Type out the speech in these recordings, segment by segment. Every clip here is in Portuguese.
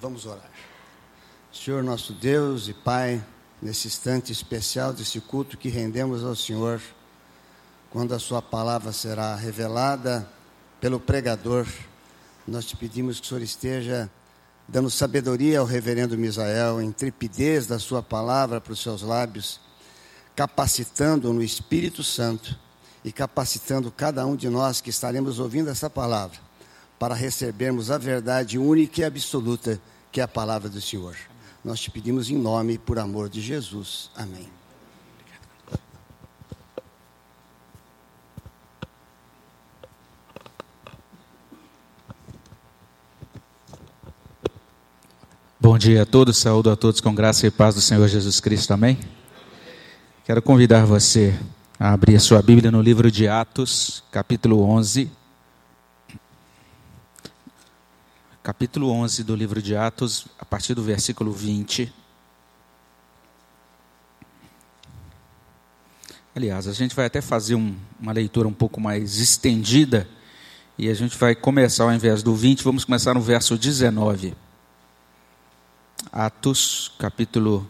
Vamos orar. Senhor nosso Deus e Pai, nesse instante especial desse culto que rendemos ao Senhor, quando a Sua palavra será revelada pelo pregador, nós te pedimos que o Senhor esteja dando sabedoria ao reverendo Misael, intrepidez da Sua palavra para os seus lábios, capacitando no Espírito Santo e capacitando cada um de nós que estaremos ouvindo essa palavra para recebermos a verdade única e absoluta que é a palavra do Senhor. Nós te pedimos em nome e por amor de Jesus. Amém. Bom dia a todos, saúdo a todos com graça e paz do Senhor Jesus Cristo, amém? Quero convidar você a abrir a sua Bíblia no livro de Atos, capítulo 11. Capítulo 11 do livro de Atos, a partir do versículo 20. Aliás, a gente vai até fazer um, uma leitura um pouco mais estendida e a gente vai começar, ao invés do 20, vamos começar no verso 19. Atos, capítulo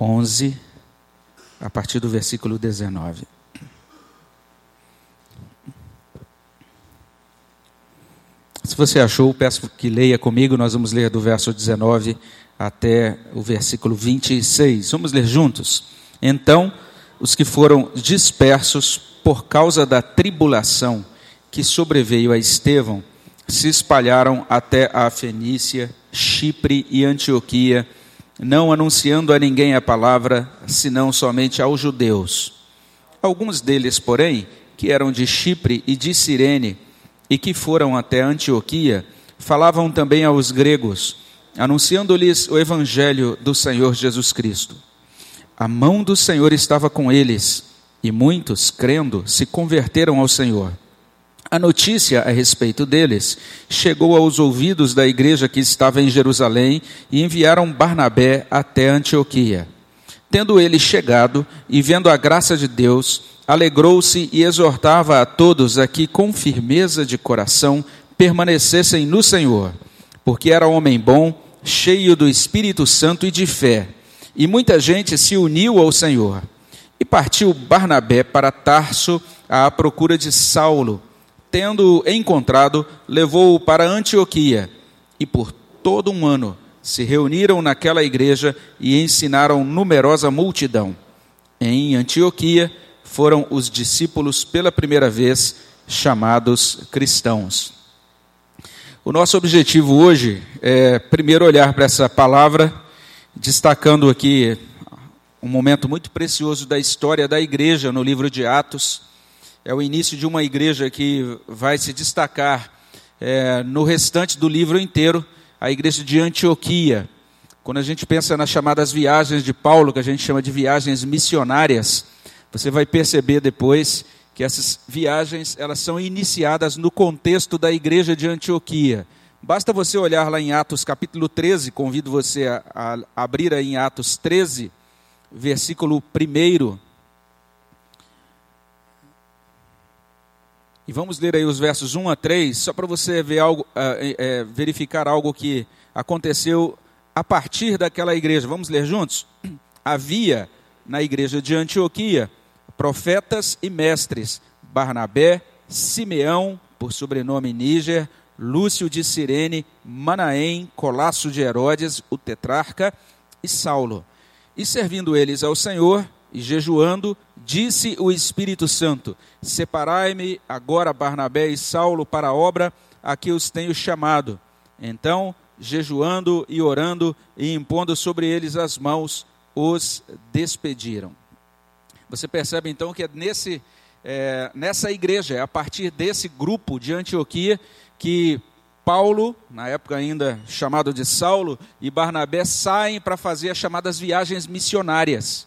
11, a partir do versículo 19. Se você achou, peço que leia comigo, nós vamos ler do verso 19 até o versículo 26. Vamos ler juntos? Então, os que foram dispersos por causa da tribulação que sobreveio a Estevão, se espalharam até a Fenícia, Chipre e Antioquia, não anunciando a ninguém a palavra, senão somente aos judeus. Alguns deles, porém, que eram de Chipre e de Cirene, e que foram até Antioquia, falavam também aos gregos, anunciando-lhes o evangelho do Senhor Jesus Cristo. A mão do Senhor estava com eles, e muitos, crendo, se converteram ao Senhor. A notícia a respeito deles chegou aos ouvidos da igreja que estava em Jerusalém e enviaram Barnabé até Antioquia. Tendo ele chegado e vendo a graça de Deus, alegrou-se e exortava a todos a que, com firmeza de coração, permanecessem no Senhor, porque era homem bom, cheio do Espírito Santo e de fé. E muita gente se uniu ao Senhor. E partiu Barnabé para Tarso à procura de Saulo. Tendo-o encontrado, levou-o para Antioquia. E por todo um ano se reuniram naquela igreja e ensinaram numerosa multidão. Em Antioquia, foram os discípulos pela primeira vez chamados cristãos. O nosso objetivo hoje é primeiro olhar para essa palavra, destacando aqui um momento muito precioso da história da igreja no livro de Atos. É o início de uma igreja que vai se destacar é, no restante do livro inteiro, a igreja de Antioquia. Quando a gente pensa nas chamadas viagens de Paulo, que a gente chama de viagens missionárias, você vai perceber depois que essas viagens elas são iniciadas no contexto da igreja de Antioquia. Basta você olhar lá em Atos capítulo 13, convido você a, a abrir aí em Atos 13, versículo 1. E vamos ler aí os versos 1 a 3, só para você ver algo, é, é, verificar algo que aconteceu a partir daquela igreja. Vamos ler juntos? Havia na igreja de Antioquia profetas e mestres, Barnabé, Simeão, por sobrenome Níger, Lúcio de Cirene, Manaém, Colasso de Herodes, o tetrarca, e Saulo. E servindo eles ao Senhor, e jejuando, disse o Espírito Santo: Separai-me agora Barnabé e Saulo para a obra a que os tenho chamado. Então, jejuando e orando e impondo sobre eles as mãos, os despediram. Você percebe então que é nesse, é, nessa igreja, é a partir desse grupo de Antioquia, que Paulo, na época ainda chamado de Saulo, e Barnabé saem para fazer as chamadas viagens missionárias.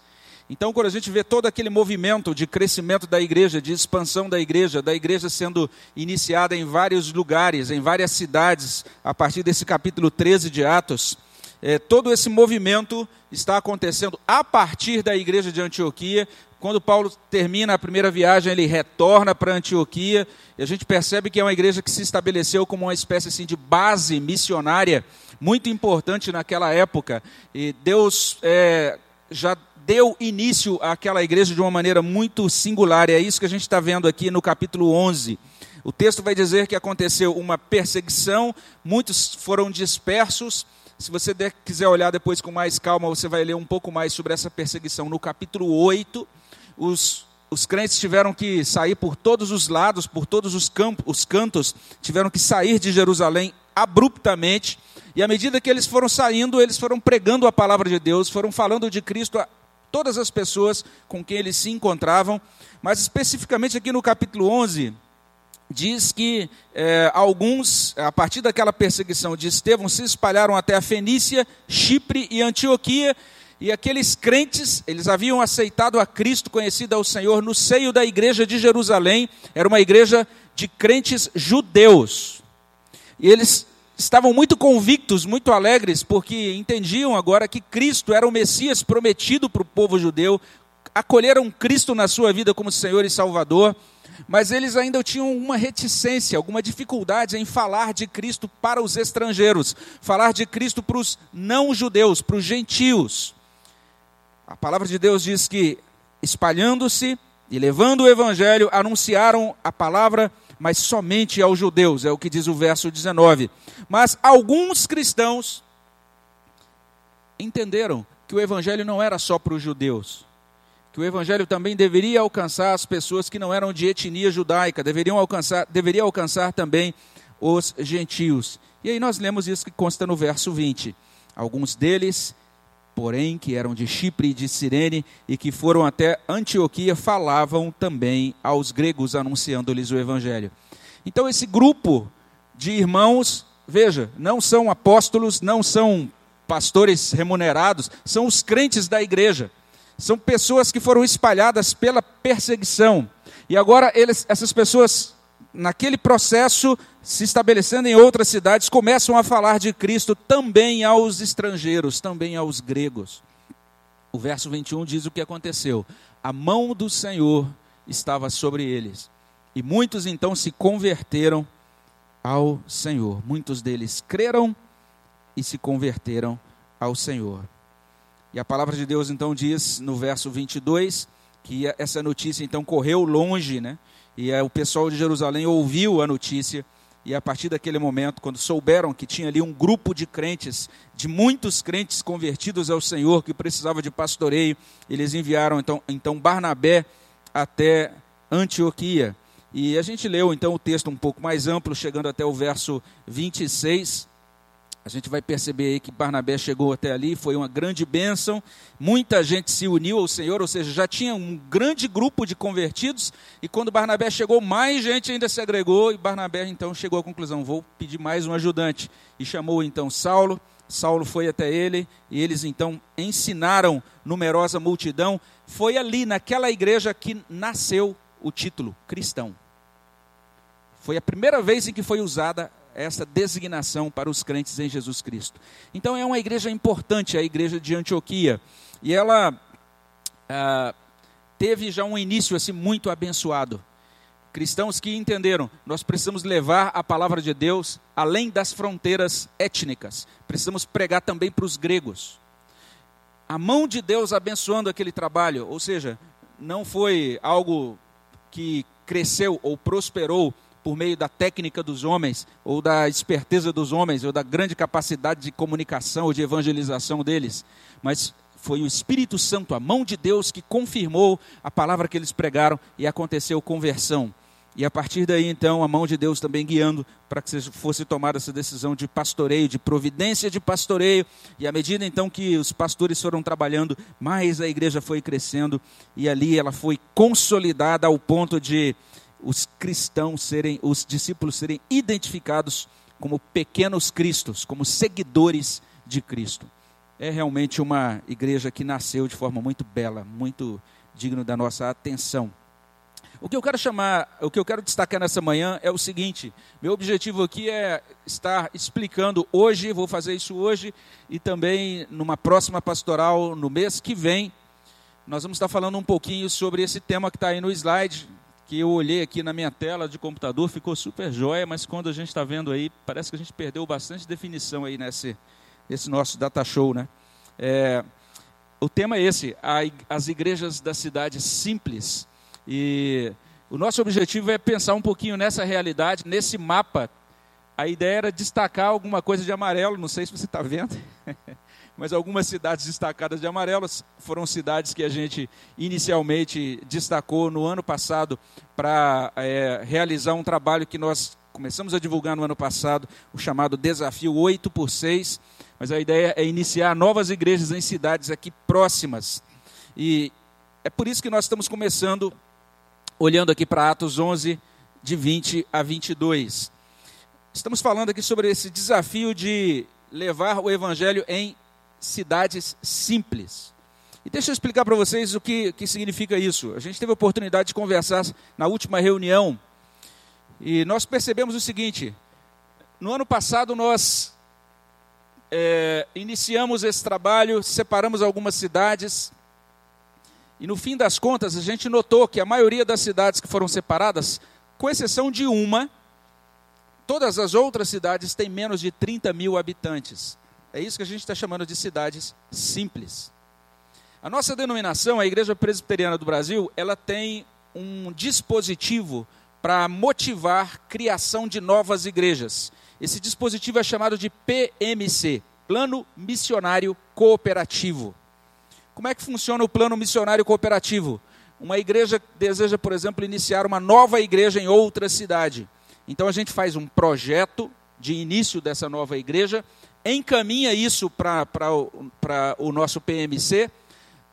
Então, quando a gente vê todo aquele movimento de crescimento da igreja, de expansão da igreja, da igreja sendo iniciada em vários lugares, em várias cidades, a partir desse capítulo 13 de Atos, é, todo esse movimento está acontecendo a partir da igreja de Antioquia, quando Paulo termina a primeira viagem, ele retorna para Antioquia, e a gente percebe que é uma igreja que se estabeleceu como uma espécie assim, de base missionária muito importante naquela época. E Deus é, já deu início àquela igreja de uma maneira muito singular. E é isso que a gente está vendo aqui no capítulo 11. O texto vai dizer que aconteceu uma perseguição, muitos foram dispersos. Se você quiser olhar depois com mais calma, você vai ler um pouco mais sobre essa perseguição. No capítulo 8, os os crentes tiveram que sair por todos os lados, por todos os, campos, os cantos, tiveram que sair de Jerusalém abruptamente. E à medida que eles foram saindo, eles foram pregando a palavra de Deus, foram falando de Cristo a todas as pessoas com quem eles se encontravam. Mas especificamente aqui no capítulo 11, diz que é, alguns, a partir daquela perseguição de Estevão, se espalharam até a Fenícia, Chipre e Antioquia e aqueles crentes, eles haviam aceitado a Cristo, conhecido ao Senhor, no seio da igreja de Jerusalém. Era uma igreja de crentes judeus. E eles estavam muito convictos, muito alegres, porque entendiam agora que Cristo era o Messias prometido para o povo judeu. Acolheram Cristo na sua vida como Senhor e Salvador. Mas eles ainda tinham uma reticência, alguma dificuldade em falar de Cristo para os estrangeiros, falar de Cristo para os não-judeus, para os gentios. A palavra de Deus diz que, espalhando-se e levando o evangelho, anunciaram a palavra, mas somente aos judeus, é o que diz o verso 19. Mas alguns cristãos entenderam que o evangelho não era só para os judeus, que o evangelho também deveria alcançar as pessoas que não eram de etnia judaica, deveriam alcançar, deveria alcançar também os gentios. E aí nós lemos isso que consta no verso 20. Alguns deles porém, que eram de Chipre e de Cirene e que foram até Antioquia, falavam também aos gregos, anunciando-lhes o evangelho. Então, esse grupo de irmãos, veja, não são apóstolos, não são pastores remunerados, são os crentes da igreja. São pessoas que foram espalhadas pela perseguição. E agora eles, essas pessoas naquele processo, se estabelecendo em outras cidades, começam a falar de Cristo também aos estrangeiros, também aos gregos. O verso 21 diz o que aconteceu: a mão do Senhor estava sobre eles, e muitos então se converteram ao Senhor. Muitos deles creram e se converteram ao Senhor. E a palavra de Deus então diz no verso 22 que essa notícia então correu longe, né? E é, o pessoal de Jerusalém ouviu a notícia, e a partir daquele momento, quando souberam que tinha ali um grupo de crentes, de muitos crentes convertidos ao Senhor, que precisava de pastoreio, eles enviaram então, então Barnabé até Antioquia. E a gente leu então o texto um pouco mais amplo, chegando até o verso 26. A gente vai perceber aí que Barnabé chegou até ali, foi uma grande bênção. Muita gente se uniu ao Senhor, ou seja, já tinha um grande grupo de convertidos. E quando Barnabé chegou, mais gente ainda se agregou. E Barnabé então chegou à conclusão: vou pedir mais um ajudante. E chamou então Saulo. Saulo foi até ele e eles então ensinaram numerosa multidão. Foi ali, naquela igreja, que nasceu o título cristão. Foi a primeira vez em que foi usada essa designação para os crentes em Jesus Cristo. Então é uma igreja importante, a igreja de Antioquia. E ela ah, teve já um início assim muito abençoado. Cristãos que entenderam, nós precisamos levar a palavra de Deus além das fronteiras étnicas. Precisamos pregar também para os gregos. A mão de Deus abençoando aquele trabalho, ou seja, não foi algo que cresceu ou prosperou por meio da técnica dos homens, ou da esperteza dos homens, ou da grande capacidade de comunicação ou de evangelização deles, mas foi o Espírito Santo, a mão de Deus, que confirmou a palavra que eles pregaram e aconteceu conversão. E a partir daí, então, a mão de Deus também guiando para que fosse tomada essa decisão de pastoreio, de providência de pastoreio. E à medida, então, que os pastores foram trabalhando, mais a igreja foi crescendo. E ali ela foi consolidada ao ponto de os cristãos serem, os discípulos serem identificados como pequenos cristos, como seguidores de Cristo. É realmente uma igreja que nasceu de forma muito bela, muito digno da nossa atenção. O que eu quero chamar, o que eu quero destacar nessa manhã é o seguinte: meu objetivo aqui é estar explicando hoje, vou fazer isso hoje e também numa próxima pastoral no mês que vem. Nós vamos estar falando um pouquinho sobre esse tema que está aí no slide, que eu olhei aqui na minha tela de computador, ficou super jóia, mas quando a gente está vendo aí, parece que a gente perdeu bastante definição aí nesse, nesse nosso data show, né? É, o tema é esse, as igrejas da cidade simples. E o nosso objetivo é pensar um pouquinho nessa realidade, nesse mapa. A ideia era destacar alguma coisa de amarelo, não sei se você está vendo. mas algumas cidades destacadas de amarelo foram cidades que a gente inicialmente destacou no ano passado para é, realizar um trabalho que nós começamos a divulgar no ano passado, o chamado Desafio 8 por 6. Mas a ideia é iniciar novas igrejas em cidades aqui próximas. E é por isso que nós estamos começando, olhando aqui para Atos 11, de 20 a 22. Estamos falando aqui sobre esse desafio de levar o evangelho em cidades simples. E deixa eu explicar para vocês o que, que significa isso. A gente teve a oportunidade de conversar na última reunião e nós percebemos o seguinte: no ano passado nós é, iniciamos esse trabalho, separamos algumas cidades e no fim das contas a gente notou que a maioria das cidades que foram separadas, com exceção de uma, todas as outras cidades têm menos de 30 mil habitantes. É isso que a gente está chamando de cidades simples. A nossa denominação, a Igreja Presbiteriana do Brasil, ela tem um dispositivo para motivar criação de novas igrejas. Esse dispositivo é chamado de PMC, Plano Missionário Cooperativo. Como é que funciona o plano missionário cooperativo? Uma igreja deseja, por exemplo, iniciar uma nova igreja em outra cidade. Então a gente faz um projeto de início dessa nova igreja encaminha isso para o nosso PMC.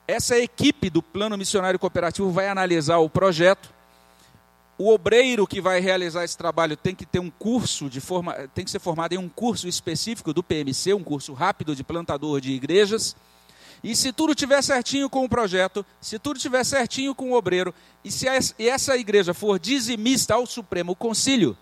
Essa equipe do Plano Missionário Cooperativo vai analisar o projeto. O obreiro que vai realizar esse trabalho tem que ter um curso de forma, tem que ser formado em um curso específico do PMC, um curso rápido de plantador de igrejas. E se tudo tiver certinho com o projeto, se tudo tiver certinho com o obreiro, e se essa igreja for dizimista ao Supremo Concílio,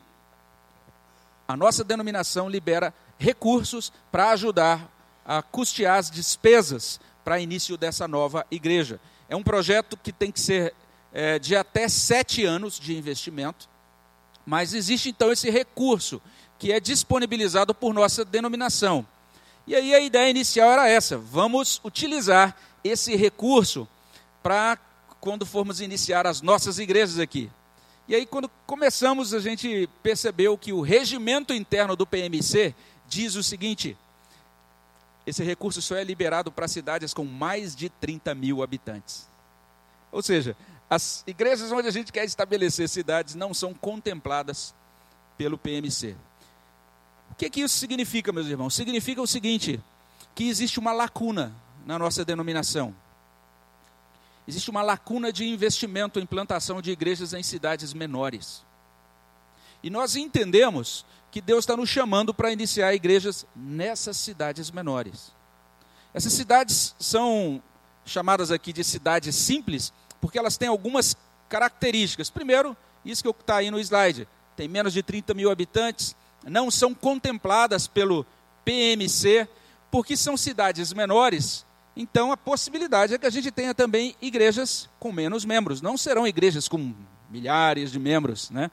a nossa denominação libera recursos para ajudar a custear as despesas para início dessa nova igreja. É um projeto que tem que ser é, de até sete anos de investimento, mas existe então esse recurso que é disponibilizado por nossa denominação. E aí a ideia inicial era essa: vamos utilizar esse recurso para quando formos iniciar as nossas igrejas aqui. E aí, quando começamos, a gente percebeu que o regimento interno do PMC diz o seguinte: esse recurso só é liberado para cidades com mais de 30 mil habitantes. Ou seja, as igrejas onde a gente quer estabelecer cidades não são contempladas pelo PMC. O que, que isso significa, meus irmãos? Significa o seguinte: que existe uma lacuna na nossa denominação. Existe uma lacuna de investimento em plantação de igrejas em cidades menores. E nós entendemos que Deus está nos chamando para iniciar igrejas nessas cidades menores. Essas cidades são chamadas aqui de cidades simples, porque elas têm algumas características. Primeiro, isso que está aí no slide: tem menos de 30 mil habitantes, não são contempladas pelo PMC, porque são cidades menores. Então, a possibilidade é que a gente tenha também igrejas com menos membros. Não serão igrejas com milhares de membros, né?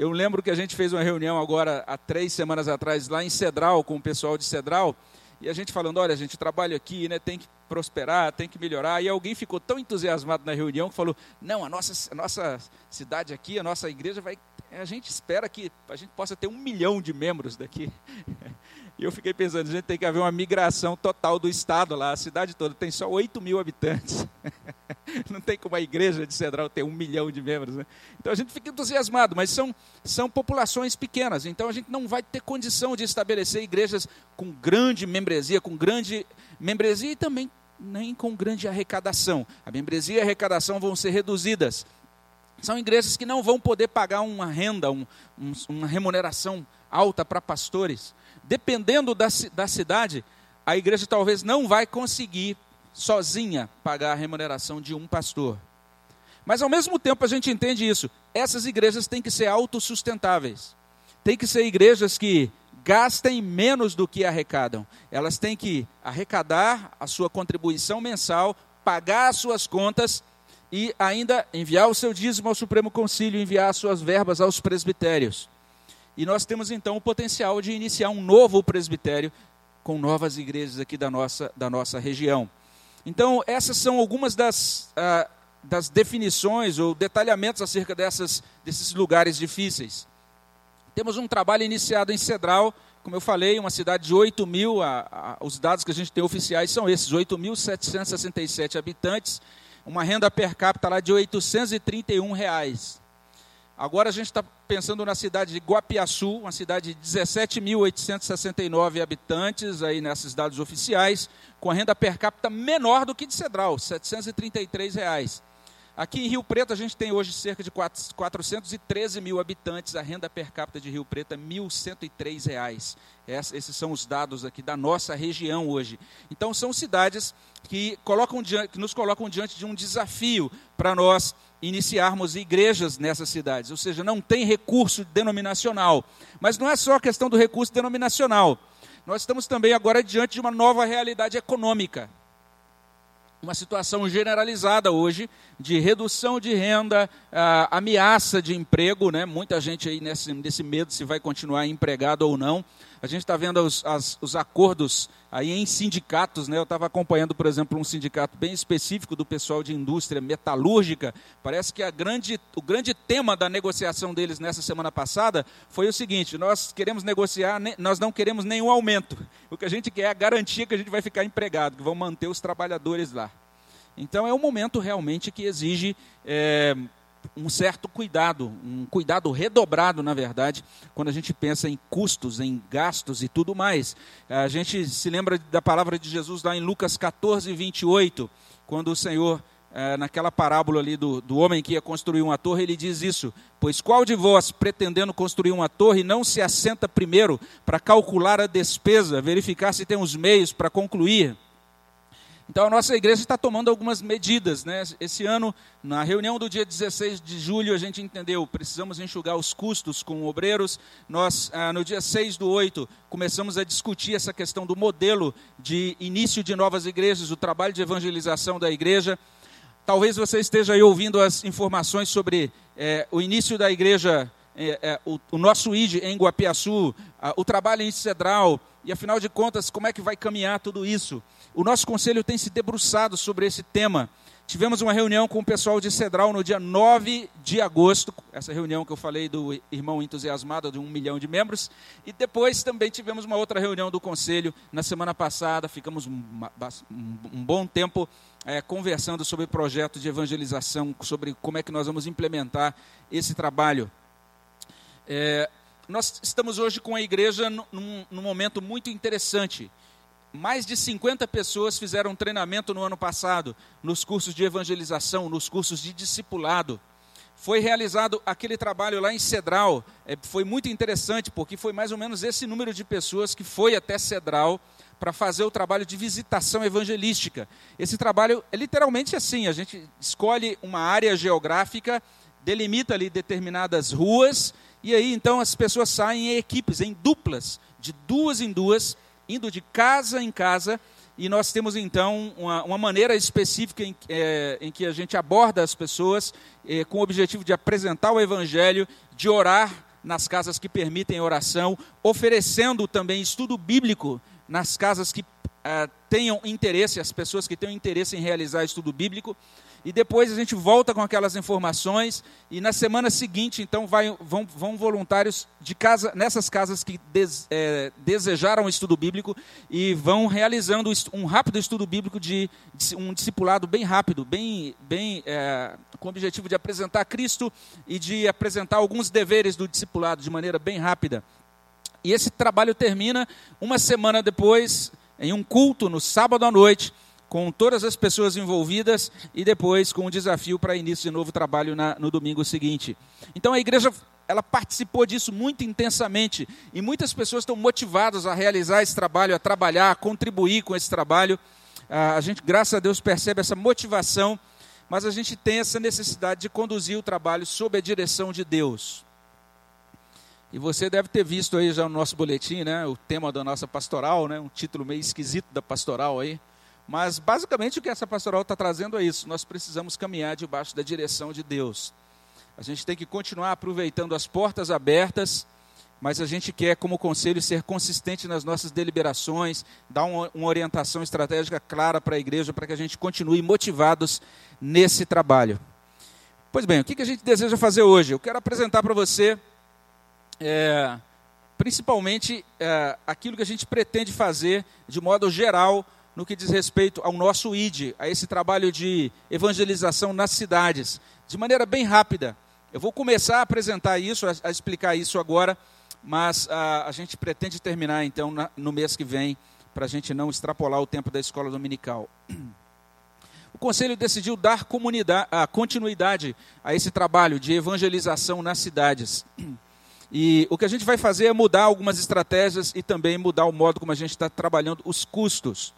Eu lembro que a gente fez uma reunião agora, há três semanas atrás, lá em Cedral, com o pessoal de Cedral, e a gente falando, olha, a gente trabalha aqui, né, tem que prosperar, tem que melhorar. E alguém ficou tão entusiasmado na reunião que falou: não, a nossa, a nossa cidade aqui, a nossa igreja vai. A gente espera que a gente possa ter um milhão de membros daqui. E eu fiquei pensando, a gente tem que haver uma migração total do estado lá, a cidade toda tem só 8 mil habitantes. Não tem como a igreja de Cedral ter um milhão de membros. Né? Então a gente fica entusiasmado, mas são, são populações pequenas, então a gente não vai ter condição de estabelecer igrejas com grande membresia, com grande membresia e também nem com grande arrecadação. A membresia e a arrecadação vão ser reduzidas. São igrejas que não vão poder pagar uma renda, um, um, uma remuneração alta para pastores dependendo da, da cidade, a igreja talvez não vai conseguir sozinha pagar a remuneração de um pastor. Mas ao mesmo tempo a gente entende isso. Essas igrejas têm que ser autossustentáveis. Tem que ser igrejas que gastem menos do que arrecadam. Elas têm que arrecadar a sua contribuição mensal, pagar as suas contas e ainda enviar o seu dízimo ao Supremo Concílio, enviar as suas verbas aos presbitérios. E nós temos então o potencial de iniciar um novo presbitério com novas igrejas aqui da nossa, da nossa região. Então, essas são algumas das, ah, das definições ou detalhamentos acerca dessas, desses lugares difíceis. Temos um trabalho iniciado em Cedral, como eu falei, uma cidade de 8 mil, a, a, os dados que a gente tem oficiais são esses, 8.767 habitantes, uma renda per capita lá de 831 reais. Agora a gente está pensando na cidade de Guapiaçu, uma cidade de 17.869 habitantes, aí nesses dados oficiais, com a renda per capita menor do que de Cedral, 733 reais. Aqui em Rio Preto a gente tem hoje cerca de 413 mil habitantes, a renda per capita de Rio Preto é 1.103 reais. Esses são os dados aqui da nossa região hoje. Então são cidades que, colocam, que nos colocam diante de um desafio para nós iniciarmos igrejas nessas cidades. Ou seja, não tem recurso denominacional. Mas não é só a questão do recurso denominacional. Nós estamos também agora diante de uma nova realidade econômica uma situação generalizada hoje de redução de renda, ameaça de emprego, né? muita gente aí nesse, nesse medo se vai continuar empregado ou não. A gente está vendo os, as, os acordos aí em sindicatos, né? eu estava acompanhando, por exemplo, um sindicato bem específico do pessoal de indústria metalúrgica. Parece que a grande, o grande tema da negociação deles nessa semana passada foi o seguinte: nós queremos negociar, nós não queremos nenhum aumento. O que a gente quer é a garantia que a gente vai ficar empregado, que vão manter os trabalhadores lá. Então é um momento realmente que exige é, um certo cuidado, um cuidado redobrado, na verdade, quando a gente pensa em custos, em gastos e tudo mais. A gente se lembra da palavra de Jesus lá em Lucas 14, 28, quando o Senhor, é, naquela parábola ali do, do homem que ia construir uma torre, ele diz isso: Pois qual de vós, pretendendo construir uma torre, não se assenta primeiro para calcular a despesa, verificar se tem os meios para concluir? Então a nossa igreja está tomando algumas medidas. Né? Esse ano, na reunião do dia 16 de julho, a gente entendeu, precisamos enxugar os custos com obreiros. Nós, ah, no dia 6 do 8, começamos a discutir essa questão do modelo de início de novas igrejas, o trabalho de evangelização da igreja. Talvez você esteja aí ouvindo as informações sobre é, o início da igreja, é, é, o, o, nosso ID em Guapiaçu, a, o trabalho em Cedral, e afinal de contas, como é que vai caminhar tudo isso? O nosso conselho tem se debruçado sobre esse tema. Tivemos uma reunião com o pessoal de Cedral no dia 9 de agosto, essa reunião que eu falei do irmão entusiasmado de um milhão de membros, e depois também tivemos uma outra reunião do conselho na semana passada, ficamos um, bom tempo é, conversando sobre projeto de evangelização, sobre como é que nós vamos implementar esse trabalho. É, nós estamos hoje com a igreja num, num momento muito interessante mais de 50 pessoas fizeram treinamento no ano passado, nos cursos de evangelização, nos cursos de discipulado. Foi realizado aquele trabalho lá em Cedral, é, foi muito interessante, porque foi mais ou menos esse número de pessoas que foi até Cedral para fazer o trabalho de visitação evangelística. Esse trabalho é literalmente assim: a gente escolhe uma área geográfica, delimita ali determinadas ruas, e aí então as pessoas saem em equipes, em duplas, de duas em duas, indo de casa em casa, e nós temos então uma, uma maneira específica em, é, em, que a gente aborda as pessoas é, com o objetivo de apresentar o Evangelho, de orar nas casas que permitem oração, oferecendo também estudo bíblico nas casas que é, tenham interesse, as pessoas que tenham interesse em realizar estudo bíblico e depois a gente volta com aquelas informações e na semana seguinte então vai, vão, vão voluntários de casa nessas casas que des, é, desejaram estudo bíblico e vão realizando um rápido estudo bíblico de, de um discipulado bem rápido, bem, bem é, com o objetivo de apresentar Cristo e de apresentar alguns deveres do discipulado de maneira bem rápida. E esse trabalho termina uma semana depois em um culto no sábado à noite com todas as pessoas envolvidas e depois com o desafio para início de novo trabalho na, no domingo seguinte. Então a igreja ela participou disso muito intensamente e muitas pessoas estão motivadas a realizar esse trabalho, a trabalhar, a contribuir com esse trabalho. Ah, a gente, graças a Deus, percebe essa motivação, mas a gente tem essa necessidade de conduzir o trabalho sob a direção de Deus. E você deve ter visto aí já no nosso boletim, né, o tema da nossa pastoral, né, um título meio esquisito da pastoral aí Mas basicamente o que essa pastoral está trazendo é isso. Nós precisamos caminhar debaixo da direção de Deus. A gente tem que continuar aproveitando as portas abertas, mas a gente quer, como conselho, ser consistente nas nossas deliberações, dar uma, uma orientação estratégica clara para a igreja, para que a gente continue motivados nesse trabalho. Pois bem, o que, que a gente deseja fazer hoje? Eu quero apresentar para você, é, principalmente, é, aquilo que a gente pretende fazer de modo geral no que diz respeito ao nosso ID, a esse trabalho de evangelização nas cidades, de maneira bem rápida. Eu vou começar a apresentar isso, a, explicar isso agora, mas a, a gente pretende terminar então na, no mês que vem, para a gente não extrapolar o tempo da escola dominical. O conselho decidiu dar a continuidade a esse trabalho de evangelização nas cidades. E o que a gente vai fazer é mudar algumas estratégias e também mudar o modo como a gente está trabalhando os custos.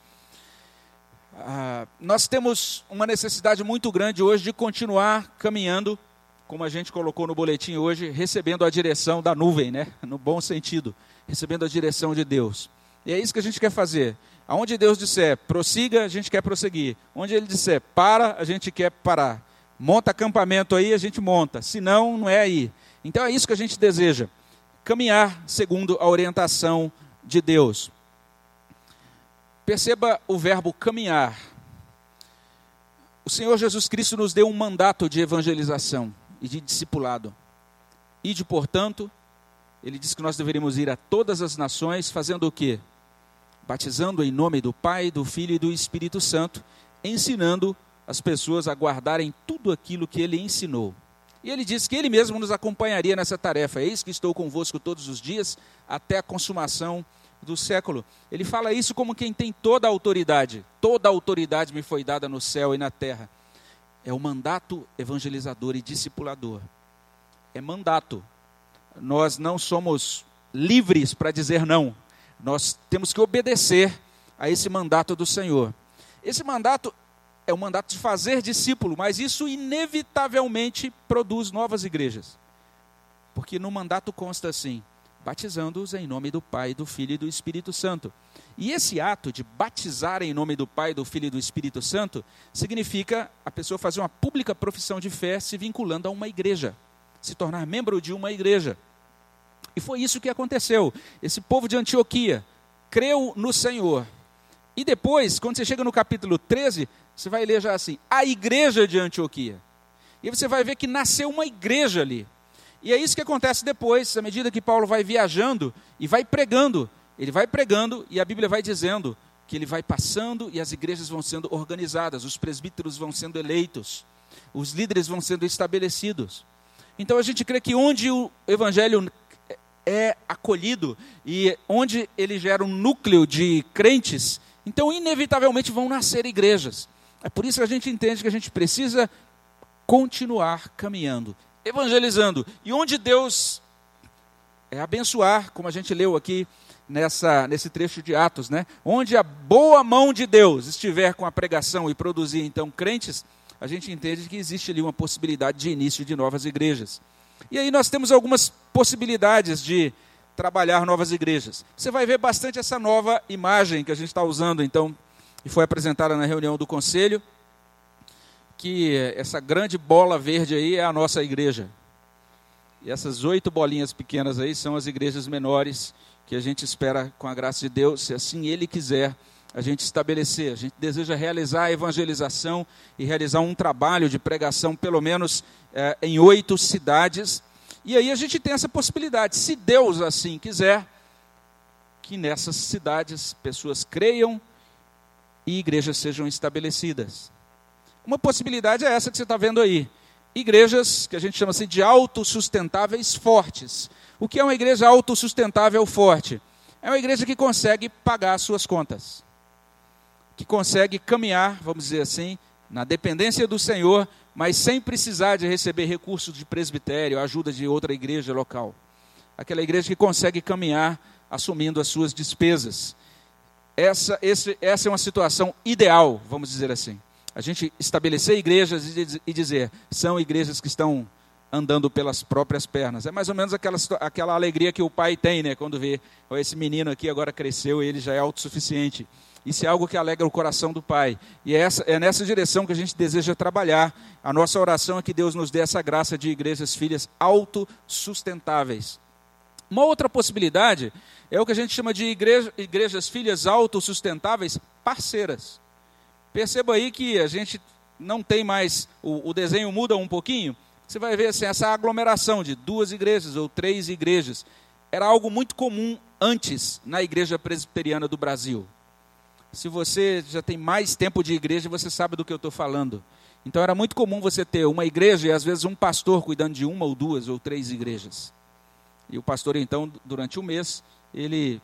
Ah, nós temos uma necessidade muito grande hoje de continuar caminhando, como a gente colocou no boletim hoje, recebendo a direção da nuvem, né? no bom sentido, recebendo a direção de Deus. E é isso que a gente quer fazer. Aonde Deus disser prossiga, a gente quer prosseguir. Onde Ele disser para, a gente quer parar. Monta acampamento aí, a gente monta. Se não, não é aí. Então é isso que a gente deseja. Caminhar segundo a orientação de Deus. Perceba o verbo caminhar. O Senhor Jesus Cristo nos deu um mandato de evangelização e de discipulado. Ide, portanto, ele diz que nós deveríamos ir a todas as nações, fazendo o quê? batizando em nome do Pai, do Filho e do Espírito Santo, ensinando as pessoas a guardarem tudo aquilo que ele ensinou. E ele disse que ele mesmo nos acompanharia nessa tarefa. Eis que estou convosco todos os dias até a consumação do século. Ele fala isso como quem tem toda a autoridade. Toda a autoridade me foi dada no céu e na terra. É o mandato evangelizador e discipulador. É mandato. Nós não somos livres para dizer não. Nós temos que obedecer a esse mandato do Senhor. Esse mandato é o mandato de fazer discípulo, mas isso inevitavelmente produz novas igrejas. Porque no mandato consta assim: batizando-os em nome do Pai, do Filho e do Espírito Santo. E esse ato de batizar em nome do Pai, do Filho e do Espírito Santo significa a pessoa fazer uma pública profissão de fé se vinculando a uma igreja, se tornar membro de uma igreja. E foi isso que aconteceu. Esse povo de Antioquia creu no Senhor. E depois, quando você chega no capítulo 13, você vai ler já assim: a igreja de Antioquia. E você vai ver que nasceu uma igreja ali. E é isso que acontece depois, à medida que Paulo vai viajando e vai pregando. Ele vai pregando e a Bíblia vai dizendo que ele vai passando e as igrejas vão sendo organizadas, os presbíteros vão sendo eleitos, os líderes vão sendo estabelecidos. Então a gente crê que onde o evangelho é acolhido e onde ele gera um núcleo de crentes, então inevitavelmente vão nascer igrejas. É por isso que a gente entende que a gente precisa continuar caminhando, evangelizando. E onde Deus é abençoar, como a gente leu aqui nessa, nesse trecho de Atos, né? Onde a boa mão de Deus estiver com a pregação e produzir então crentes, a gente entende que existe ali uma possibilidade de início de novas igrejas. E aí nós temos algumas possibilidades de trabalhar novas igrejas. Você vai ver bastante essa nova imagem que a gente está usando, então, e foi apresentada na reunião do conselho, que essa grande bola verde aí é a nossa igreja. E essas oito bolinhas pequenas aí são as igrejas menores que a gente espera, com a graça de Deus, se assim Ele quiser, a gente estabelecer. A gente deseja realizar a evangelização e realizar um trabalho de pregação, pelo menos é, em oito cidades. E aí a gente tem essa possibilidade, se Deus assim quiser, que nessas cidades pessoas creiam e igrejas sejam estabelecidas. Uma possibilidade é essa que você está vendo aí. Igrejas que a gente chama assim de autossustentáveis fortes. O que é uma igreja autossustentável forte? É uma igreja que consegue pagar suas contas que consegue caminhar, vamos dizer assim, na dependência do Senhor, mas sem precisar de receber recursos de presbitério, ajuda de outra igreja local. Aquela igreja que consegue caminhar assumindo as suas despesas. Essa, esse, essa é uma situação ideal, vamos dizer assim. A gente estabelecer igrejas e dizer, são igrejas que estão andando pelas próprias pernas. É mais ou menos aquela, aquela alegria que o pai tem, né, quando vê esse menino aqui agora cresceu e ele já é autossuficiente. Isso é algo que alegra o coração do pai. E é, essa, é nessa direção que a gente deseja trabalhar. A nossa oração é que Deus nos dê essa graça de igrejas filhas autossustentáveis. Uma outra possibilidade é o que a gente chama de igreja, igrejas filhas autossustentáveis parceiras. Perceba aí que a gente não tem mais, o, o desenho muda um pouquinho. Você vai ver assim, essa aglomeração de duas igrejas ou três igrejas. Era algo muito comum antes na igreja presbiteriana do Brasil. Se você já tem mais tempo de igreja, você sabe do que eu estou falando. Então era muito comum você ter uma igreja e às vezes um pastor cuidando de uma ou duas ou três igrejas. E o pastor, então, durante o mês, ele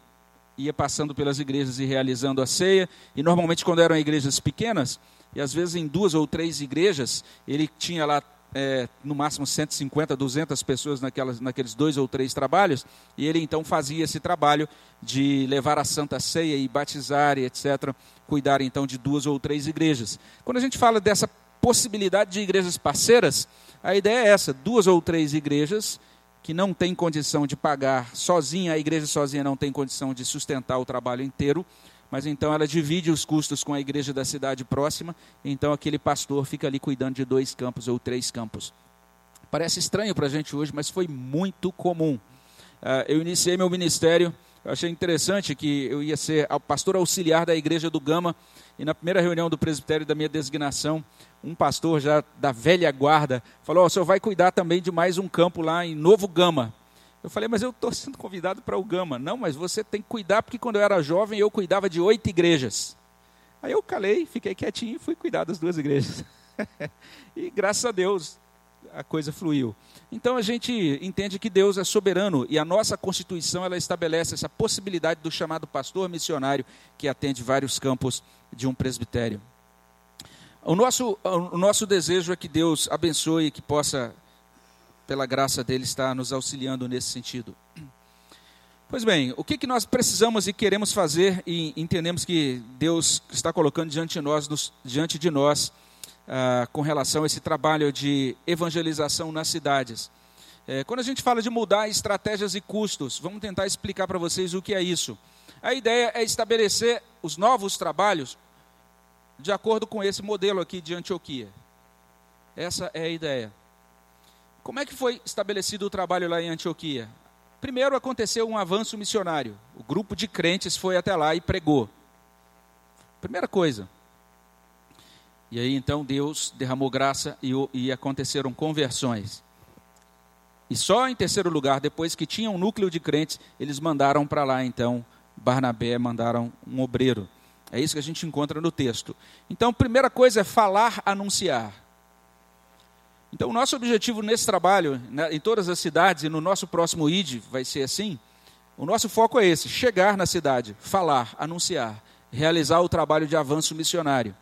ia passando pelas igrejas e realizando a ceia. E normalmente, quando eram igrejas pequenas, e às vezes em duas ou três igrejas, ele tinha lá é, no máximo 150, 200 pessoas naquelas, naqueles dois ou três trabalhos, e ele então fazia esse trabalho de levar a Santa Ceia e batizar e etc., cuidar então de duas ou três igrejas. Quando a gente fala dessa possibilidade de igrejas parceiras, a ideia é essa: duas ou três igrejas que não tem condição de pagar sozinha, a igreja sozinha não tem condição de sustentar o trabalho inteiro, mas então ela divide os custos com a igreja da cidade próxima, então aquele pastor fica ali cuidando de dois campos ou três campos. Parece estranho para a gente hoje, mas foi muito comum. Uh, eu iniciei meu ministério, achei interessante que eu ia ser pastor auxiliar da igreja do Gama, e na primeira reunião do presbitério da minha designação, um pastor já da velha guarda falou: oh, o senhor vai cuidar também de mais um campo lá em Novo Gama. Eu falei, mas eu estou sendo convidado para o Gama. Não, mas você tem que cuidar, porque quando eu era jovem eu cuidava de oito igrejas. Aí eu calei, fiquei quietinho e fui cuidar das duas igrejas. e graças a Deus a coisa fluiu. Então a gente entende que Deus é soberano e a nossa Constituição ela estabelece essa possibilidade do chamado pastor missionário que atende vários campos de um presbitério. O nosso, o nosso desejo é que Deus abençoe e que possa, pela graça dele, estar nos auxiliando nesse sentido. Pois bem, o que, que nós precisamos e queremos fazer e entendemos que Deus está colocando diante de nós, nos, diante de nós ah, com relação a esse trabalho de evangelização nas cidades? É, quando a gente fala de mudar estratégias e custos, vamos tentar explicar para vocês o que é isso. A ideia é estabelecer os novos trabalhos de acordo com esse modelo aqui de Antioquia. Essa é a ideia. Como é que foi estabelecido o trabalho lá em Antioquia? Primeiro aconteceu um avanço missionário. O grupo de crentes foi até lá e pregou. Primeira coisa. E aí então Deus derramou graça e, e aconteceram conversões. E só em terceiro lugar, depois que tinha um núcleo de crentes, eles mandaram para lá então Barnabé, mandaram um obreiro. É isso que a gente encontra no texto. Então, primeira coisa é falar, anunciar. Então, o nosso objetivo nesse trabalho, né, em todas as cidades e no nosso próximo ID, vai ser assim. O nosso foco é esse: chegar na cidade, falar, anunciar, realizar o trabalho de avanço missionário.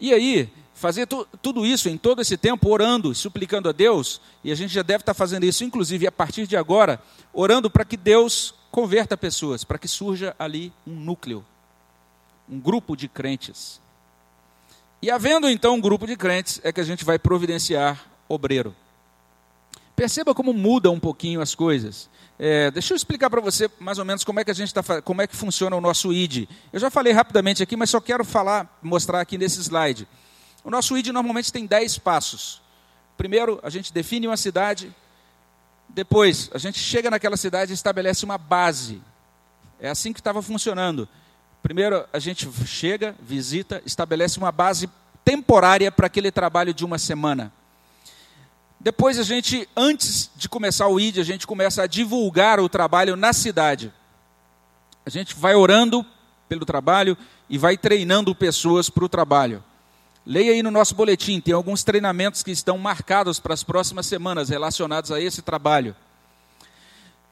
E aí, fazer tu, tudo isso em todo esse tempo, orando, suplicando a Deus, e a gente já deve estar fazendo isso, inclusive a partir de agora, orando para que Deus converta pessoas, para que surja ali um núcleo um grupo de crentes. E havendo então um grupo de crentes, é que a gente vai providenciar obreiro. Perceba como muda um pouquinho as coisas. É, deixa eu explicar para você mais ou menos como é que a gente tá, como é que funciona o nosso ID. Eu já falei rapidamente aqui, mas só quero falar, mostrar aqui nesse slide. O nosso ID normalmente tem 10 passos. Primeiro, a gente define uma cidade. Depois, a gente chega naquela cidade e estabelece uma base. É assim que estava funcionando. Primeiro, a gente chega, visita, estabelece uma base temporária para aquele trabalho de uma semana. Depois a gente, antes de começar o ID, a gente começa a divulgar o trabalho na cidade. A gente vai orando pelo trabalho e vai treinando pessoas para o trabalho. Leia aí no nosso boletim, tem alguns treinamentos que estão marcados para as próximas semanas relacionados a esse trabalho.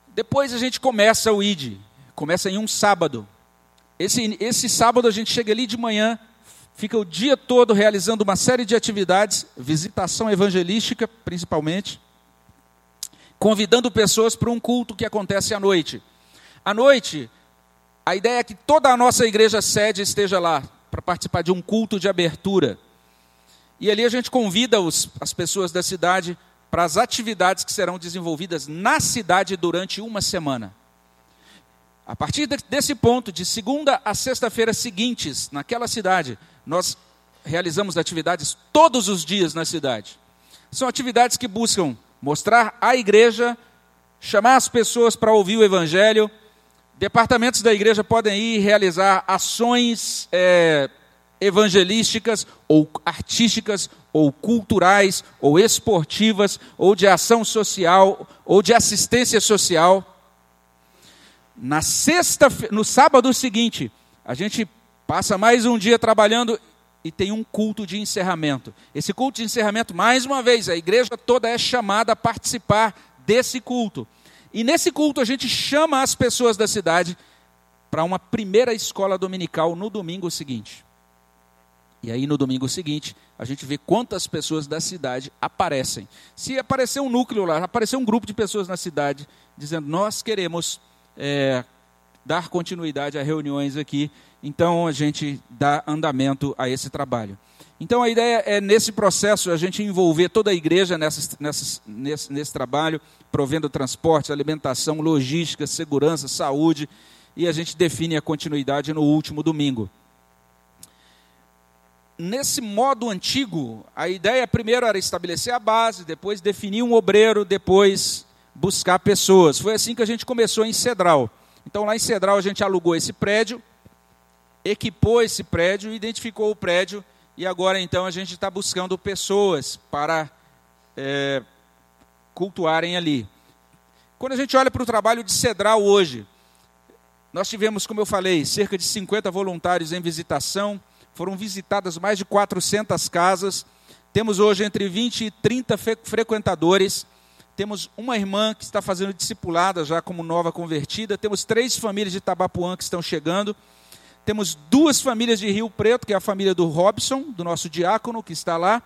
Depois a gente começa o ID, começa em um sábado. Esse, esse sábado a gente chega ali de manhã, fica o dia todo realizando uma série de atividades, visitação evangelística principalmente, convidando pessoas para um culto que acontece à noite. À noite, a ideia é que toda a nossa igreja sede esteja lá para participar de um culto de abertura. E ali a gente convida os, as pessoas da cidade para as atividades que serão desenvolvidas na cidade durante uma semana. A partir desse ponto, de segunda a sexta-feira seguintes, naquela cidade, nós realizamos atividades todos os dias na cidade. São atividades que buscam mostrar à igreja, chamar as pessoas para ouvir o evangelho. Departamentos da igreja podem ir realizar ações é, evangelísticas ou artísticas ou culturais ou esportivas ou de ação social ou de assistência social. Na sexta, no sábado seguinte, a gente passa mais um dia trabalhando e tem um culto de encerramento. Esse culto de encerramento, mais uma vez, a igreja toda é chamada a participar desse culto. E nesse culto a gente chama as pessoas da cidade para uma primeira escola dominical no domingo seguinte. E aí no domingo seguinte, a gente vê quantas pessoas da cidade aparecem. Se aparecer um núcleo lá, aparecer um grupo de pessoas na cidade dizendo: "Nós queremos é, dar continuidade a reuniões aqui. Então a gente dá andamento a esse trabalho. Então a ideia é, nesse processo, a gente envolver toda a igreja nessa, nessa, nesse, nesse trabalho, provendo transporte, alimentação, logística, segurança, saúde, e a gente define a continuidade no último domingo. Nesse modo antigo, a ideia primeiro era estabelecer a base, depois definir um obreiro, depois buscar pessoas. Foi assim que a gente começou em Cedral. Então, lá em Cedral, a gente alugou esse prédio, equipou esse prédio, identificou o prédio, e agora, então, a gente está buscando pessoas para é, cultuarem ali. Quando a gente olha para o trabalho de Cedral hoje, nós tivemos, como eu falei, cerca de 50 voluntários em visitação, foram visitadas mais de 400 casas, temos hoje entre 20 e 30 frequentadores, temos uma irmã que está fazendo discipulada já como nova convertida. Temos três famílias de Tabapuã que estão chegando. Temos duas famílias de Rio Preto, que é a família do Robson, do nosso diácono, que está lá.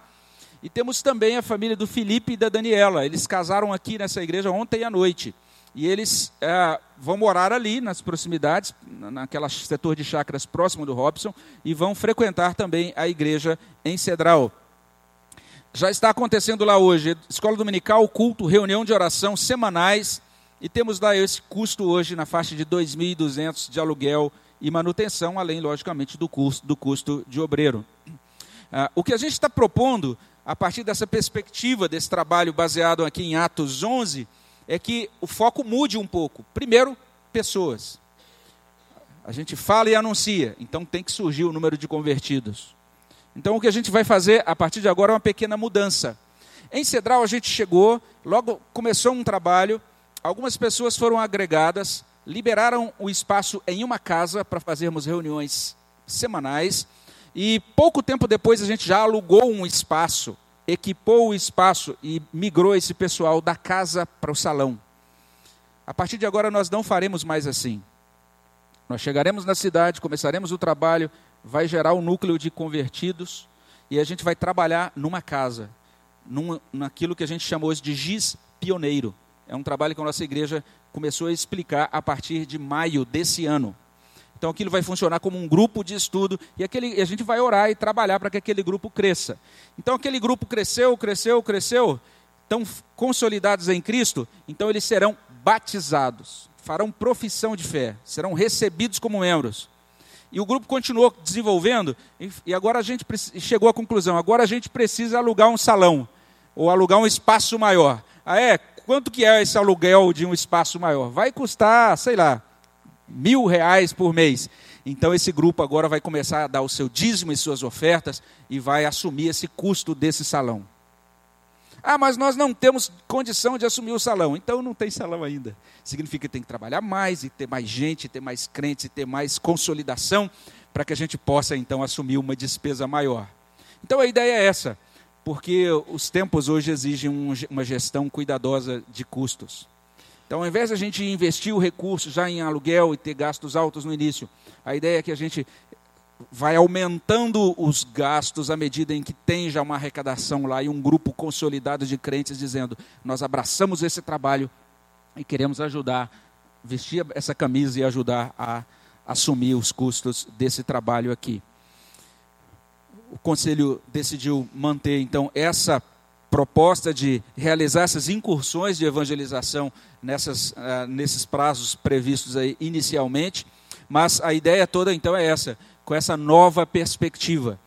E temos também a família do Felipe e da Daniela. Eles casaram aqui nessa igreja ontem à noite. E eles é, vão morar ali, nas proximidades, naquele setor de chácaras próximo do Robson, e vão frequentar também a igreja em Cedral. Já está acontecendo lá hoje, escola dominical, culto, reunião de oração semanais, e temos lá esse custo hoje na faixa de 2.200 de aluguel e manutenção, além, logicamente, do custo, do custo de obreiro. Ah, o que a gente está propondo, a partir dessa perspectiva, desse trabalho baseado aqui em Atos 11, é que o foco mude um pouco. Primeiro, pessoas. A gente fala e anuncia, então tem que surgir o número de convertidos. Então o que a gente vai fazer a partir de agora é uma pequena mudança. Em Cedral a gente chegou, logo começou um trabalho, algumas pessoas foram agregadas, liberaram o espaço em uma casa para fazermos reuniões semanais, e pouco tempo depois a gente já alugou um espaço, equipou o espaço e migrou esse pessoal da casa para o salão. A partir de agora nós não faremos mais assim. Nós chegaremos na cidade, começaremos o trabalho, vai gerar um núcleo de convertidos e a gente vai trabalhar numa casa, num, naquilo que a gente chamou de GIS pioneiro. É um trabalho que a nossa igreja começou a explicar a partir de maio desse ano. Então aquilo vai funcionar como um grupo de estudo e, aquele, a gente vai orar e trabalhar para que aquele grupo cresça. Então aquele grupo cresceu, cresceu, cresceu, estão consolidados em Cristo, então eles serão batizados, farão profissão de fé, serão recebidos como membros. E o grupo continuou desenvolvendo, e agora a gente chegou à conclusão: agora a gente precisa alugar um salão, ou alugar um espaço maior. Ah, é? Quanto que é esse aluguel de um espaço maior? Vai custar, sei lá, mil reais por mês. Então esse grupo agora vai começar a dar o seu dízimo e suas ofertas e vai assumir esse custo desse salão. Ah, mas nós não temos condição de assumir o salão. Então não tem salão ainda. Significa que tem que trabalhar mais, e ter mais gente, ter mais crentes, e ter mais consolidação, para que a gente possa então assumir uma despesa maior. Então a ideia é essa, porque os tempos hoje exigem uma gestão cuidadosa de custos. Então, ao invés de a gente investir o recurso já em aluguel e ter gastos altos no início, a ideia é que a gente vai aumentando os gastos à medida em que tem já uma arrecadação lá e um grupo consolidado de crentes dizendo: nós abraçamos esse trabalho e queremos ajudar, vestir essa camisa e ajudar a assumir os custos desse trabalho aqui. O conselho decidiu manter então essa proposta de realizar essas incursões de evangelização nessas, uh, nesses prazos previstos aí inicialmente, mas a ideia toda então é essa, com essa nova perspectiva.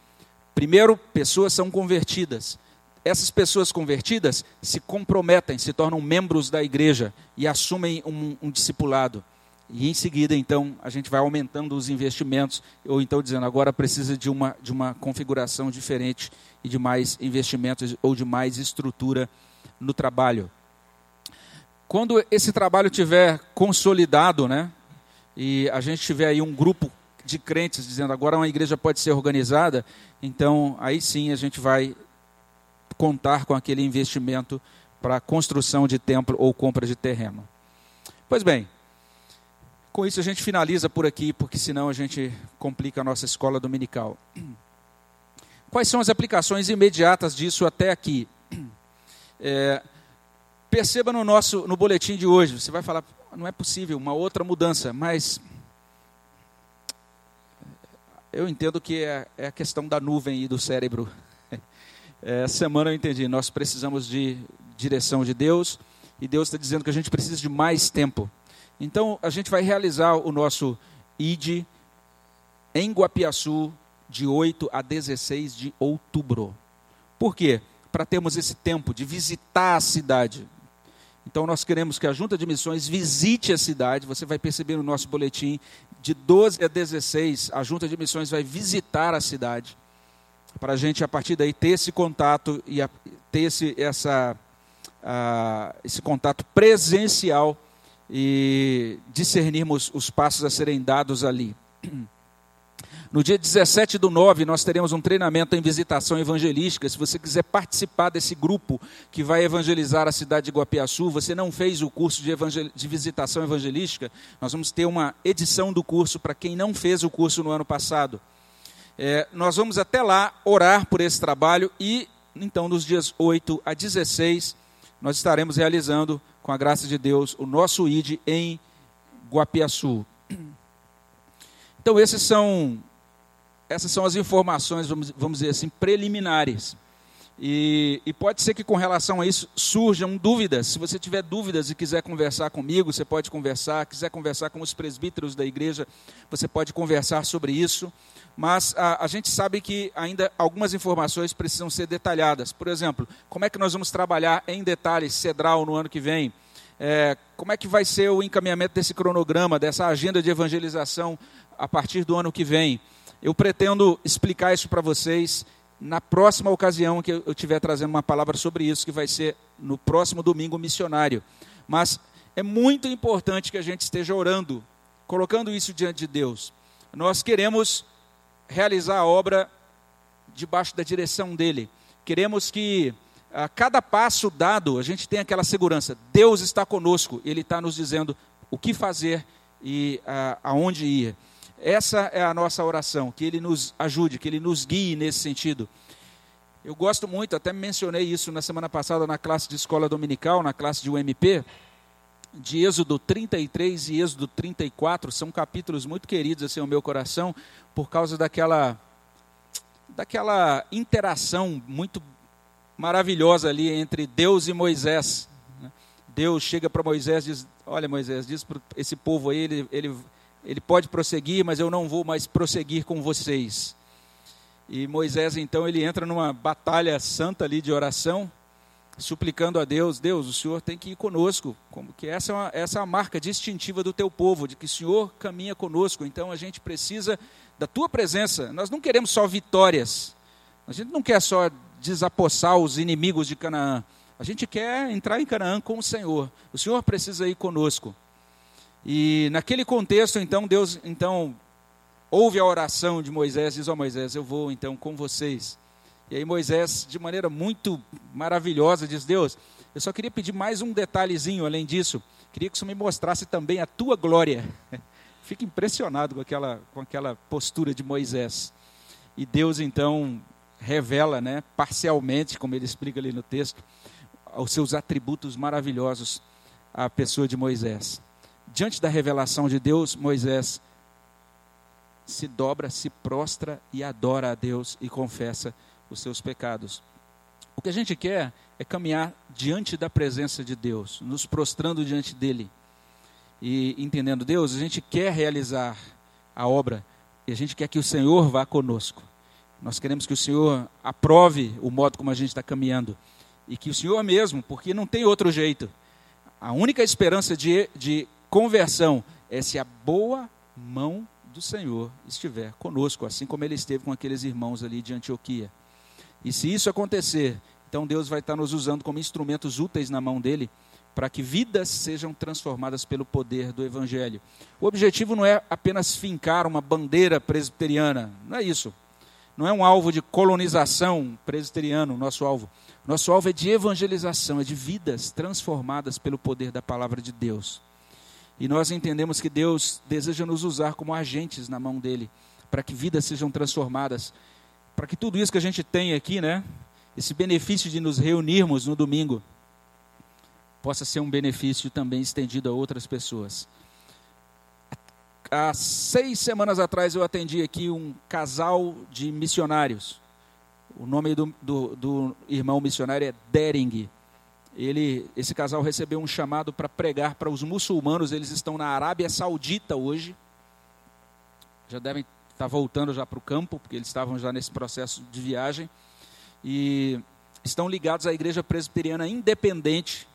Primeiro, pessoas são convertidas. Essas pessoas convertidas se comprometem, se tornam membros da igreja e assumem um, um discipulado. E em seguida, então, a gente vai aumentando os investimentos, ou então dizendo, agora precisa de uma, de uma configuração diferente e de mais investimentos ou de mais estrutura no trabalho. Quando esse trabalho tiver consolidado, né, e a gente tiver aí um grupo de crentes dizendo agora uma igreja pode ser organizada, então aí sim a gente vai contar com aquele investimento para construção de templo ou compra de terreno. Pois bem, com isso a gente finaliza por aqui, porque senão a gente complica a nossa escola dominical. Quais são as aplicações imediatas disso até aqui? É, perceba no nosso no boletim de hoje, você vai falar, não é possível uma outra mudança, mas eu entendo que é, é a questão da nuvem e do cérebro. É, essa semana eu entendi, nós precisamos de direção de Deus e Deus está dizendo que a gente precisa de mais tempo. Então, a gente vai realizar o nosso ID em Guapiaçu de 8 a 16 de outubro. Por quê? Para termos esse tempo de visitar a cidade. Então, nós queremos que a Junta de Missões visite a cidade. Você vai perceber no nosso boletim, de 12 a 16, a Junta de Missões vai visitar a cidade. Para a gente, a partir daí, ter esse contato e ter esse, essa, uh, esse contato presencial e discernirmos os passos a serem dados ali. No dia 17 do 9, nós teremos um treinamento em visitação evangelística. Se você quiser participar desse grupo que vai evangelizar a cidade de Guapiaçu, você não fez o curso de, evangel... de visitação evangelística, nós vamos ter uma edição do curso para quem não fez o curso no ano passado. É, nós vamos até lá orar por esse trabalho e, então, nos dias 8 a 16, nós estaremos realizando com a graça de Deus, o nosso ID em Guapiaçu. Então, esses são, essas são as informações, vamos, vamos dizer assim, preliminares. E, e, pode ser que com relação a isso surjam dúvidas. Se você tiver dúvidas e quiser conversar comigo, você pode conversar. Quiser conversar com os presbíteros da igreja, você pode conversar sobre isso. Mas a, a gente sabe que ainda algumas informações precisam ser detalhadas. Por exemplo, como é que nós vamos trabalhar em detalhes Cedral no ano que vem? É, como é que vai ser o encaminhamento desse cronograma, dessa agenda de evangelização a partir do ano que vem? Eu pretendo explicar isso para vocês na próxima ocasião que eu estiver trazendo uma palavra sobre isso, que vai ser no próximo domingo missionário. Mas é muito importante que a gente esteja orando, colocando isso diante de Deus. Nós queremos realizar a obra debaixo da direção dele. Queremos que a cada passo dado a gente tenha aquela segurança. Deus está conosco, ele está nos dizendo o que fazer e a, aonde ir. Essa é a nossa oração, que Ele nos ajude, que Ele nos guie nesse sentido. Eu gosto muito, até mencionei isso na semana passada na classe de escola dominical, na classe de UMP, de Êxodo 33 e Êxodo 34, são capítulos muito queridos assim ao meu coração, por causa daquela daquela interação muito maravilhosa ali entre Deus e Moisés. Né? Deus chega para Moisés e diz: Olha, Moisés, diz para esse povo aí, ele, ele ele pode prosseguir, mas eu não vou mais prosseguir com vocês. E Moisés, então, ele entra numa batalha santa ali de oração, suplicando a Deus: Deus, o Senhor tem que ir conosco, como que essa é, uma, essa é a marca distintiva do teu povo, de que o Senhor caminha conosco. Então a gente precisa da tua presença. Nós não queremos só vitórias, a gente não quer só desapossar os inimigos de Canaã. A gente quer entrar em Canaã com o Senhor. O Senhor precisa ir conosco. E naquele contexto, então, Deus então ouve a oração de Moisés diz: Ó oh, Moisés, eu vou então com vocês. E aí Moisés, de maneira muito maravilhosa, diz: Deus, eu só queria pedir mais um detalhezinho além disso. Queria que você me mostrasse também a tua glória. Fico impressionado com aquela, com aquela postura de Moisés. E Deus então revela, né, parcialmente, como ele explica ali no texto, os seus atributos maravilhosos à pessoa de Moisés diante da revelação de Deus, Moisés se dobra, se prostra e adora a Deus e confessa os seus pecados. O que a gente quer é caminhar diante da presença de Deus, nos prostrando diante dele. E entendendo Deus, a gente quer realizar a obra e a gente quer que o Senhor vá conosco. Nós queremos que o Senhor aprove o modo como a gente está caminhando. E que o Senhor mesmo, porque não tem outro jeito. A única esperança de, de conversão é se a boa mão do Senhor estiver conosco, assim como ele esteve com aqueles irmãos ali de Antioquia. E se isso acontecer, então Deus vai estar nos usando como instrumentos úteis na mão dele para que vidas sejam transformadas pelo poder do Evangelho. O objetivo não é apenas fincar uma bandeira presbiteriana, não é isso. Não é um alvo de colonização presbiteriano, nosso alvo. Nosso alvo é de evangelização, é de vidas transformadas pelo poder da palavra de Deus. E nós entendemos que Deus deseja nos usar como agentes na mão dele, para que vidas sejam transformadas, para que tudo isso que a gente tem aqui, né, esse benefício de nos reunirmos no domingo, possa ser um benefício também estendido a outras pessoas. Há seis semanas atrás eu atendi aqui um casal de missionários. O nome do, do, do irmão missionário é Dering ele, esse casal recebeu um chamado para pregar para os muçulmanos. Eles estão na Arábia Saudita hoje. Já devem estar voltando já para o campo, porque eles estavam já nesse processo de viagem. E estão ligados à Igreja Presbiteriana Independente.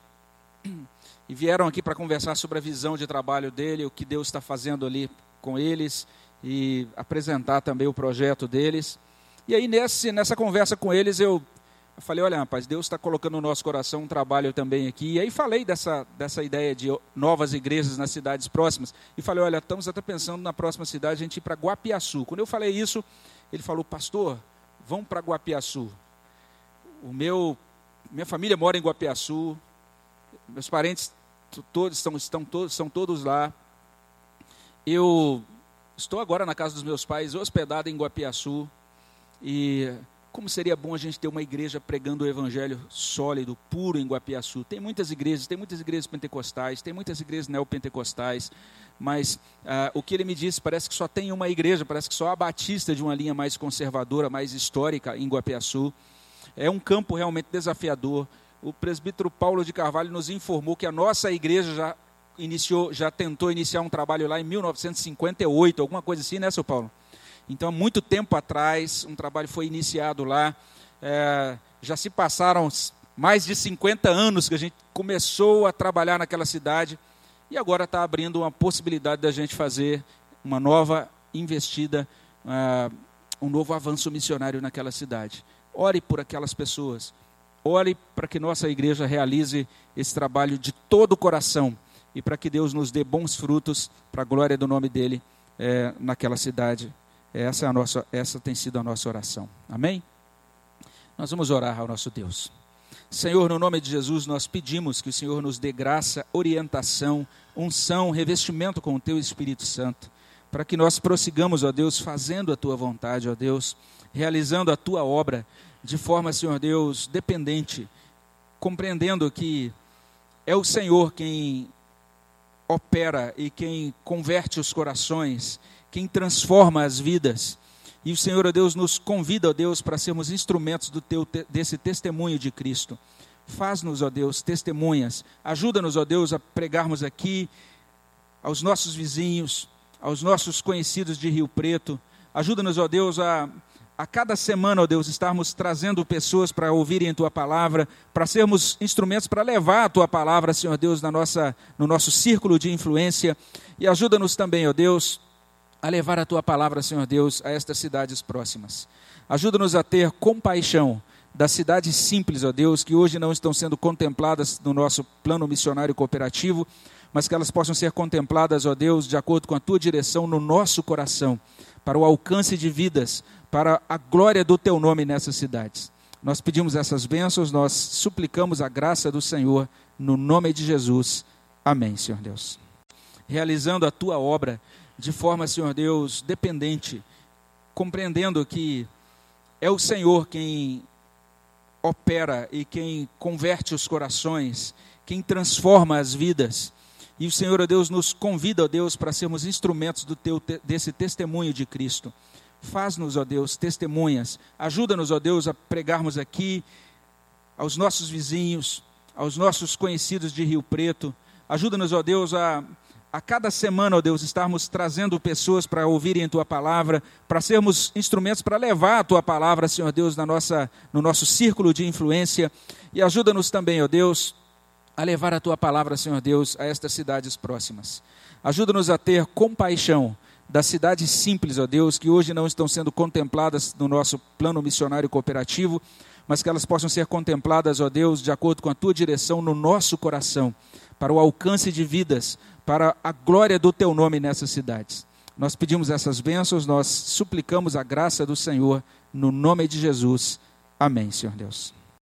E vieram aqui para conversar sobre a visão de trabalho dele, o que Deus está fazendo ali com eles e apresentar também o projeto deles. E aí nesse, nessa conversa com eles eu eu falei, olha, rapaz, Deus está colocando no nosso coração um trabalho também aqui. E aí falei dessa, dessa ideia de novas igrejas nas cidades próximas. E falei, olha, estamos até pensando na próxima cidade a gente ir para Guapiaçu. Quando eu falei isso, ele falou, pastor, vamos para Guapiaçu. O meu, minha família mora em Guapiaçu. Meus parentes todos estão, estão todos, são todos lá. Eu estou agora na casa dos meus pais, hospedado em Guapiaçu. E como seria bom a gente ter uma igreja pregando o evangelho sólido, puro em Guapiaçu. Tem muitas igrejas, tem muitas igrejas pentecostais, tem muitas igrejas neopentecostais, mas ah, o que ele me disse parece que só tem uma igreja, parece que só a Batista de uma linha mais conservadora, mais histórica em Guapiaçu. É um campo realmente desafiador. O presbítero Paulo de Carvalho nos informou que a nossa igreja já iniciou, já tentou iniciar um trabalho lá em 1958, alguma coisa assim, né, seu Paulo? Então, há muito tempo atrás, um trabalho foi iniciado lá. É, já se passaram mais de 50 anos que a gente começou a trabalhar naquela cidade e agora está abrindo uma possibilidade da gente fazer uma nova investida, uh, um novo avanço missionário naquela cidade. Ore por aquelas pessoas. Ore para que nossa igreja realize esse trabalho de todo o coração e para que Deus nos dê bons frutos para a glória do nome dele é, naquela cidade. Essa, é a nossa, essa tem sido a nossa oração. Amém? Nós vamos orar ao nosso Deus. Senhor, no nome de Jesus, nós pedimos que o Senhor nos dê graça, orientação, unção, revestimento com o Teu Espírito Santo, para que nós prossigamos, ó Deus, fazendo a Tua vontade, ó Deus, realizando a Tua obra de forma, Senhor Deus, dependente, compreendendo que é o Senhor quem opera e quem converte os corações quem transforma as vidas. E o Senhor, ó Deus, nos convida, ó Deus, para sermos instrumentos do teu, desse testemunho de Cristo. Faz-nos, ó Deus, testemunhas. Ajuda-nos, ó Deus, a pregarmos aqui aos nossos vizinhos, aos nossos conhecidos de Rio Preto. Ajuda-nos, ó Deus, a, a cada semana, ó Deus, estarmos trazendo pessoas para ouvirem tua palavra, para sermos instrumentos para levar a tua palavra, Senhor Deus, na nossa, no nosso círculo de influência. E ajuda-nos também, ó Deus, a levar a tua palavra, Senhor Deus, a estas cidades próximas. Ajuda-nos a ter compaixão das cidades simples, ó Deus, que hoje não estão sendo contempladas no nosso plano missionário cooperativo, mas que elas possam ser contempladas, ó Deus, de acordo com a tua direção no nosso coração, para o alcance de vidas, para a glória do teu nome nessas cidades. Nós pedimos essas bênçãos, nós suplicamos a graça do Senhor, no nome de Jesus. Amém, Senhor Deus. Realizando a tua obra de forma, Senhor Deus, dependente, compreendendo que é o Senhor quem opera e quem converte os corações, quem transforma as vidas. E o Senhor, ó Deus, nos convida, ó Deus, para sermos instrumentos do teu, desse testemunho de Cristo. Faz-nos, ó Deus, testemunhas. Ajuda-nos, ó Deus, a pregarmos aqui aos nossos vizinhos, aos nossos conhecidos de Rio Preto. Ajuda-nos, ó Deus, a, a cada semana, ó Deus, estarmos trazendo pessoas para ouvirem a Tua palavra, para sermos instrumentos para levar a Tua palavra, Senhor Deus, na nossa, no nosso círculo de influência. E ajuda-nos também, ó Deus, a levar a Tua palavra, Senhor Deus, a estas cidades próximas. Ajuda-nos a ter compaixão das cidades simples, ó Deus, que hoje não estão sendo contempladas no nosso plano missionário cooperativo, mas que elas possam ser contempladas, ó Deus, de acordo com a tua direção no nosso coração, para o alcance de vidas, para a glória do teu nome nessas cidades. Nós pedimos essas bênçãos, nós suplicamos a graça do Senhor, no nome de Jesus. Amém, Senhor Deus.